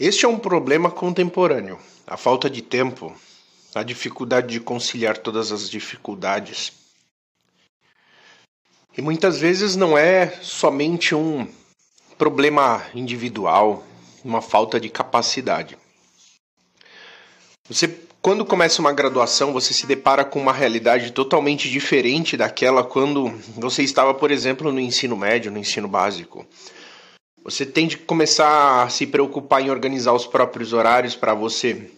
Este é um problema contemporâneo. A falta de tempo, a dificuldade de conciliar todas as dificuldades. E muitas vezes não é somente um problema individual, uma falta de capacidade. Você, quando começa uma graduação, você se depara com uma realidade totalmente diferente daquela quando você estava, por exemplo, no ensino médio, no ensino básico. Você tem de começar a se preocupar em organizar os próprios horários para você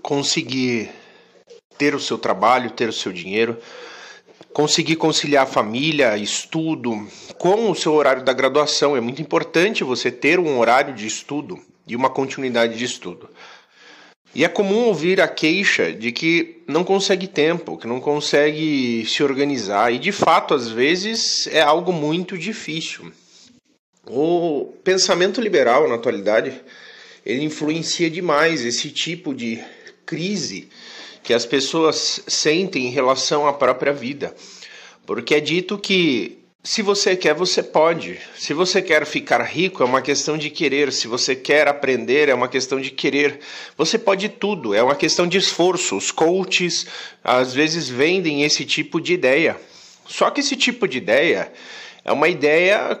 conseguir ter o seu trabalho, ter o seu dinheiro, conseguir conciliar família, estudo com o seu horário da graduação. É muito importante você ter um horário de estudo e uma continuidade de estudo. E é comum ouvir a queixa de que não consegue tempo, que não consegue se organizar, e de fato, às vezes, é algo muito difícil. O pensamento liberal na atualidade ele influencia demais esse tipo de crise que as pessoas sentem em relação à própria vida. Porque é dito que se você quer, você pode. Se você quer ficar rico, é uma questão de querer. Se você quer aprender, é uma questão de querer. Você pode tudo, é uma questão de esforço. Os coaches às vezes vendem esse tipo de ideia. Só que esse tipo de ideia é uma ideia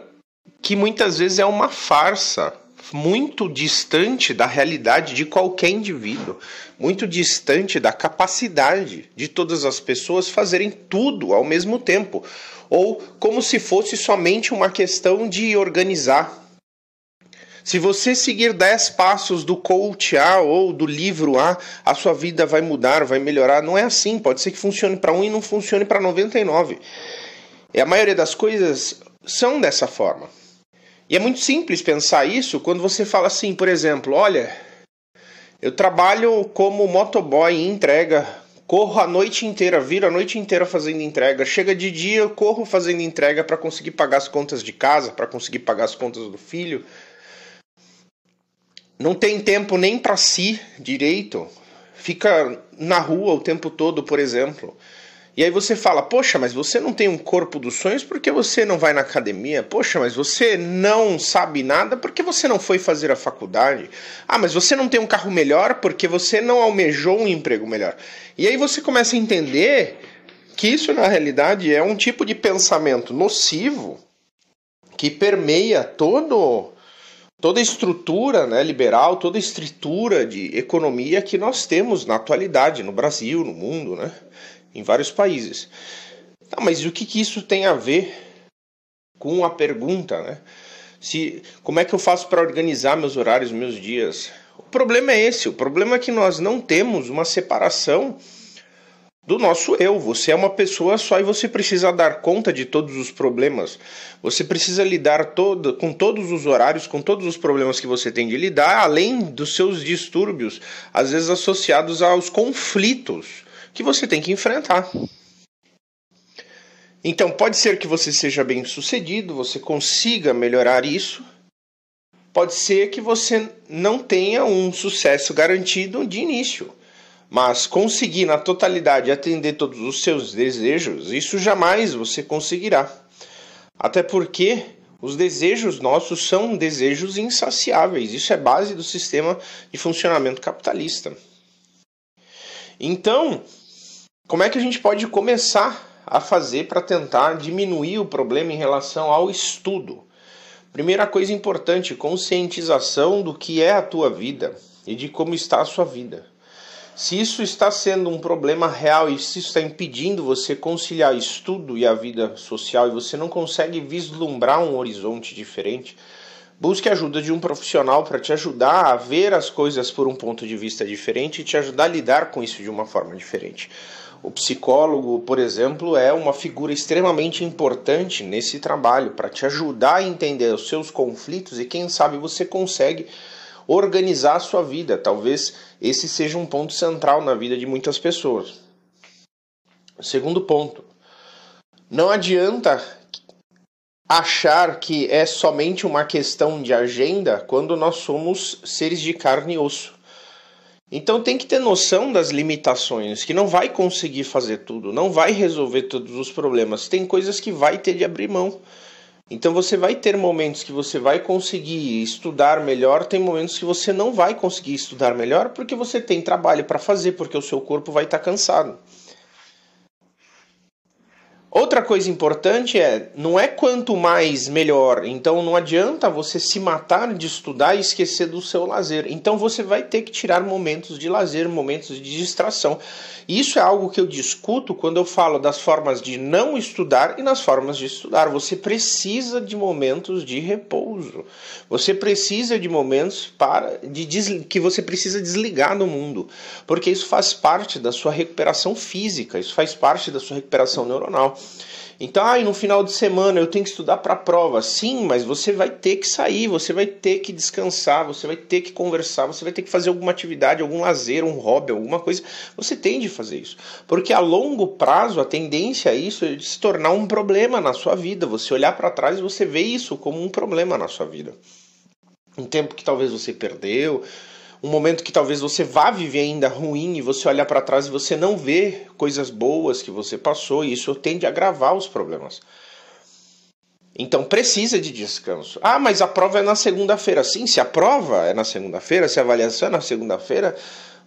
que muitas vezes é uma farsa, muito distante da realidade de qualquer indivíduo, muito distante da capacidade de todas as pessoas fazerem tudo ao mesmo tempo, ou como se fosse somente uma questão de organizar. Se você seguir 10 passos do coach A ou do livro A, a sua vida vai mudar, vai melhorar. Não é assim. Pode ser que funcione para um e não funcione para 99. E a maioria das coisas são dessa forma. E é muito simples pensar isso quando você fala assim, por exemplo, olha, eu trabalho como motoboy em entrega, corro a noite inteira, viro a noite inteira fazendo entrega, chega de dia eu corro fazendo entrega para conseguir pagar as contas de casa, para conseguir pagar as contas do filho. Não tem tempo nem para si direito. Fica na rua o tempo todo, por exemplo. E aí você fala, poxa, mas você não tem um corpo dos sonhos porque você não vai na academia? Poxa, mas você não sabe nada porque você não foi fazer a faculdade? Ah, mas você não tem um carro melhor porque você não almejou um emprego melhor. E aí você começa a entender que isso na realidade é um tipo de pensamento nocivo que permeia todo toda a estrutura né, liberal, toda a estrutura de economia que nós temos na atualidade no Brasil, no mundo, né? Em vários países. Tá, mas o que, que isso tem a ver com a pergunta, né? Se, como é que eu faço para organizar meus horários, meus dias? O problema é esse. O problema é que nós não temos uma separação do nosso eu. Você é uma pessoa só e você precisa dar conta de todos os problemas. Você precisa lidar todo, com todos os horários, com todos os problemas que você tem de lidar, além dos seus distúrbios, às vezes associados aos conflitos que você tem que enfrentar. Então, pode ser que você seja bem sucedido, você consiga melhorar isso. Pode ser que você não tenha um sucesso garantido de início, mas conseguir na totalidade atender todos os seus desejos, isso jamais você conseguirá. Até porque os desejos nossos são desejos insaciáveis, isso é base do sistema de funcionamento capitalista. Então, como é que a gente pode começar a fazer para tentar diminuir o problema em relação ao estudo? Primeira coisa importante, conscientização do que é a tua vida e de como está a sua vida. Se isso está sendo um problema real e se isso está impedindo você conciliar estudo e a vida social e você não consegue vislumbrar um horizonte diferente, Busque ajuda de um profissional para te ajudar a ver as coisas por um ponto de vista diferente e te ajudar a lidar com isso de uma forma diferente. O psicólogo, por exemplo, é uma figura extremamente importante nesse trabalho para te ajudar a entender os seus conflitos e quem sabe você consegue organizar a sua vida. Talvez esse seja um ponto central na vida de muitas pessoas. Segundo ponto, não adianta achar que é somente uma questão de agenda quando nós somos seres de carne e osso. Então tem que ter noção das limitações, que não vai conseguir fazer tudo, não vai resolver todos os problemas. Tem coisas que vai ter de abrir mão. Então você vai ter momentos que você vai conseguir estudar melhor, tem momentos que você não vai conseguir estudar melhor porque você tem trabalho para fazer, porque o seu corpo vai estar tá cansado. Outra coisa importante é, não é quanto mais melhor. Então não adianta você se matar de estudar e esquecer do seu lazer. Então você vai ter que tirar momentos de lazer, momentos de distração. Isso é algo que eu discuto quando eu falo das formas de não estudar e nas formas de estudar. Você precisa de momentos de repouso. Você precisa de momentos para de que você precisa desligar do mundo, porque isso faz parte da sua recuperação física, isso faz parte da sua recuperação neuronal. Então, ah, no final de semana eu tenho que estudar para a prova. Sim, mas você vai ter que sair, você vai ter que descansar, você vai ter que conversar, você vai ter que fazer alguma atividade, algum lazer, um hobby, alguma coisa. Você tem de fazer isso. Porque a longo prazo a tendência a isso é se tornar um problema na sua vida. Você olhar para trás e você vê isso como um problema na sua vida. Um tempo que talvez você perdeu, um momento que talvez você vá viver ainda ruim e você olhar para trás e você não vê coisas boas que você passou e isso tende a agravar os problemas. Então precisa de descanso. Ah, mas a prova é na segunda-feira. Sim, se a prova é na segunda-feira, se a avaliação é na segunda-feira,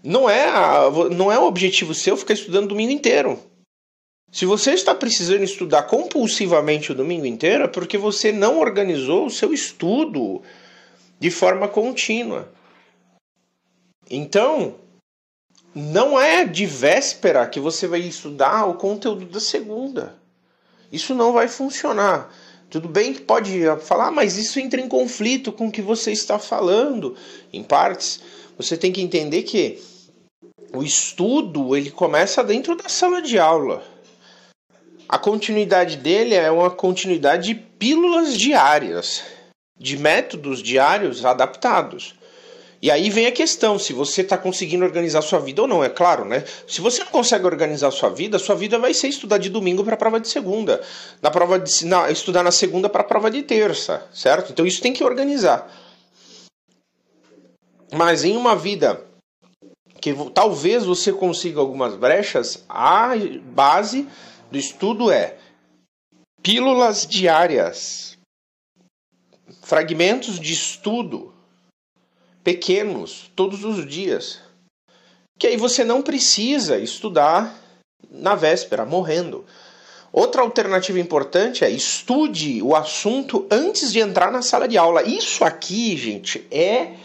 não é a, não é o objetivo seu ficar estudando o domingo inteiro. Se você está precisando estudar compulsivamente o domingo inteiro, é porque você não organizou o seu estudo de forma contínua. Então, não é de véspera que você vai estudar o conteúdo da segunda. Isso não vai funcionar. Tudo bem que pode falar, ah, mas isso entra em conflito com o que você está falando. Em partes, você tem que entender que o estudo ele começa dentro da sala de aula. A continuidade dele é uma continuidade de pílulas diárias, de métodos diários adaptados. E aí vem a questão, se você está conseguindo organizar sua vida ou não, é claro, né? Se você não consegue organizar sua vida, sua vida vai ser estudar de domingo para a prova de segunda, na prova de na, estudar na segunda para a prova de terça, certo? Então isso tem que organizar. Mas em uma vida que talvez você consiga algumas brechas, a base do estudo é pílulas diárias, fragmentos de estudo pequenos todos os dias. Que aí você não precisa estudar na véspera, morrendo. Outra alternativa importante é estude o assunto antes de entrar na sala de aula. Isso aqui, gente, é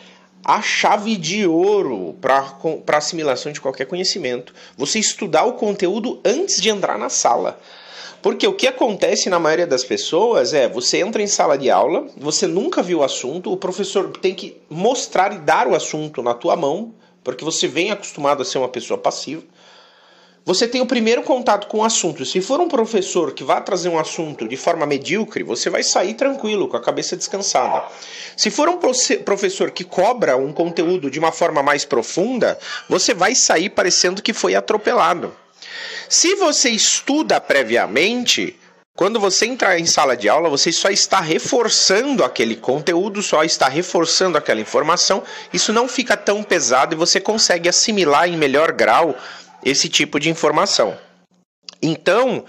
a chave de ouro para assimilação de qualquer conhecimento. Você estudar o conteúdo antes de entrar na sala. Porque o que acontece na maioria das pessoas é você entra em sala de aula, você nunca viu o assunto, o professor tem que mostrar e dar o assunto na tua mão, porque você vem acostumado a ser uma pessoa passiva. Você tem o primeiro contato com o assunto. Se for um professor que vai trazer um assunto de forma medíocre, você vai sair tranquilo, com a cabeça descansada. Se for um professor que cobra um conteúdo de uma forma mais profunda, você vai sair parecendo que foi atropelado. Se você estuda previamente, quando você entrar em sala de aula, você só está reforçando aquele conteúdo, só está reforçando aquela informação. Isso não fica tão pesado e você consegue assimilar em melhor grau esse tipo de informação. Então,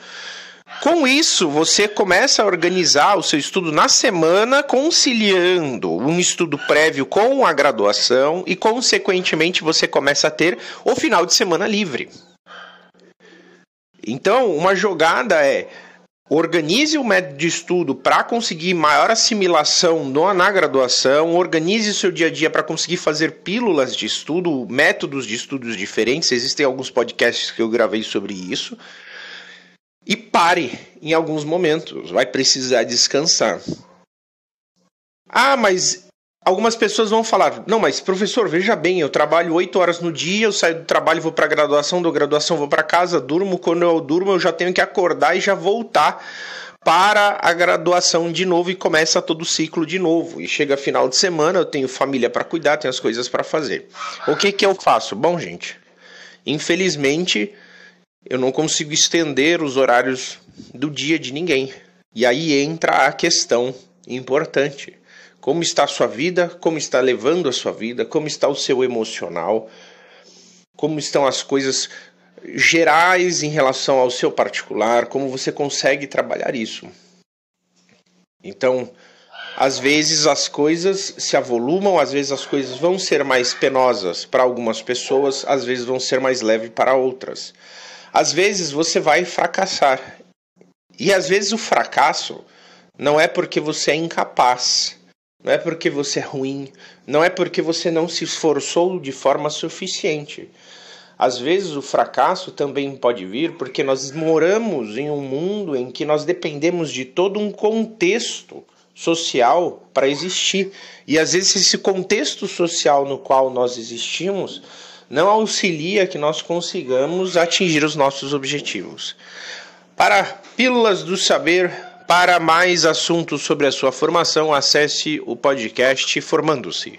com isso, você começa a organizar o seu estudo na semana, conciliando um estudo prévio com a graduação e, consequentemente, você começa a ter o final de semana livre. Então, uma jogada é organize o método de estudo para conseguir maior assimilação no, na graduação, organize o seu dia a dia para conseguir fazer pílulas de estudo, métodos de estudos diferentes. Existem alguns podcasts que eu gravei sobre isso. E pare em alguns momentos, vai precisar descansar. Ah, mas Algumas pessoas vão falar: não, mas professor, veja bem, eu trabalho oito horas no dia, eu saio do trabalho, vou para a graduação, do graduação vou para casa, durmo. Quando eu durmo, eu já tenho que acordar e já voltar para a graduação de novo e começa todo o ciclo de novo. E chega final de semana, eu tenho família para cuidar, tenho as coisas para fazer. O que que eu faço? Bom, gente, infelizmente eu não consigo estender os horários do dia de ninguém. E aí entra a questão importante como está a sua vida? Como está levando a sua vida? Como está o seu emocional? Como estão as coisas gerais em relação ao seu particular? Como você consegue trabalhar isso? Então, às vezes as coisas se avolumam, às vezes as coisas vão ser mais penosas para algumas pessoas, às vezes vão ser mais leves para outras. Às vezes você vai fracassar. E às vezes o fracasso não é porque você é incapaz, não é porque você é ruim, não é porque você não se esforçou de forma suficiente. Às vezes o fracasso também pode vir porque nós moramos em um mundo em que nós dependemos de todo um contexto social para existir. E às vezes esse contexto social no qual nós existimos não auxilia que nós consigamos atingir os nossos objetivos. Para Pílulas do Saber, para mais assuntos sobre a sua formação, acesse o podcast Formando-se.